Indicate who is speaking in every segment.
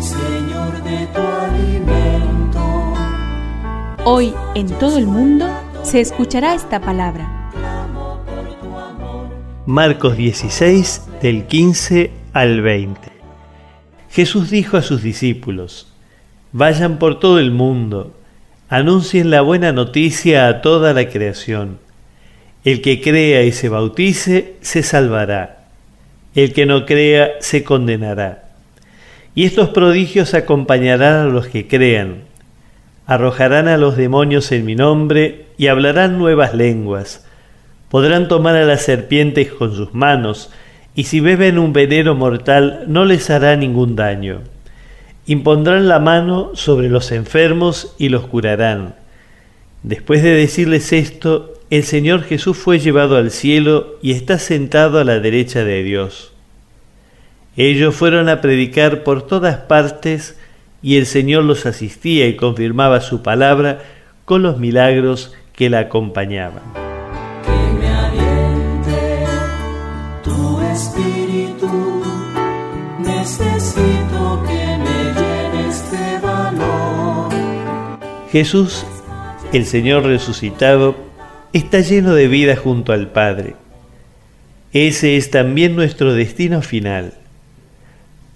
Speaker 1: Señor, de tu alimento.
Speaker 2: Hoy en todo el mundo se escuchará esta palabra.
Speaker 3: Marcos 16 del 15 al 20. Jesús dijo a sus discípulos, Vayan por todo el mundo, anuncien la buena noticia a toda la creación. El que crea y se bautice se salvará, el que no crea se condenará. Y estos prodigios acompañarán a los que crean. Arrojarán a los demonios en mi nombre y hablarán nuevas lenguas. Podrán tomar a las serpientes con sus manos, y si beben un veneno mortal no les hará ningún daño. Impondrán la mano sobre los enfermos y los curarán. Después de decirles esto, el Señor Jesús fue llevado al cielo y está sentado a la derecha de Dios. Ellos fueron a predicar por todas partes y el Señor los asistía y confirmaba su palabra con los milagros que la acompañaban.
Speaker 1: Que me aliente tu espíritu. Necesito que me llenes de valor.
Speaker 3: Jesús, el Señor resucitado, está lleno de vida junto al Padre. Ese es también nuestro destino final.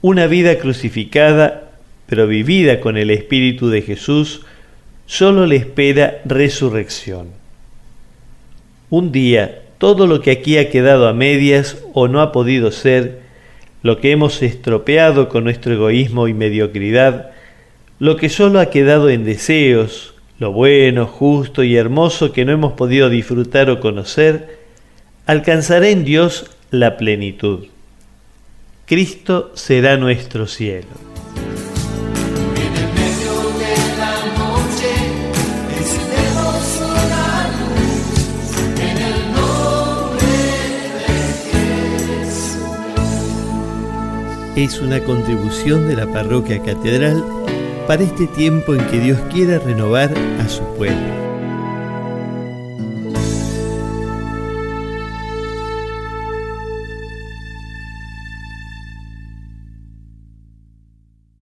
Speaker 3: Una vida crucificada, pero vivida con el Espíritu de Jesús, solo le espera resurrección. Un día, todo lo que aquí ha quedado a medias o no ha podido ser, lo que hemos estropeado con nuestro egoísmo y mediocridad, lo que solo ha quedado en deseos, lo bueno, justo y hermoso que no hemos podido disfrutar o conocer, alcanzará en Dios la plenitud. Cristo será nuestro cielo. Es una contribución de la parroquia catedral para este tiempo en que Dios quiera renovar a su pueblo.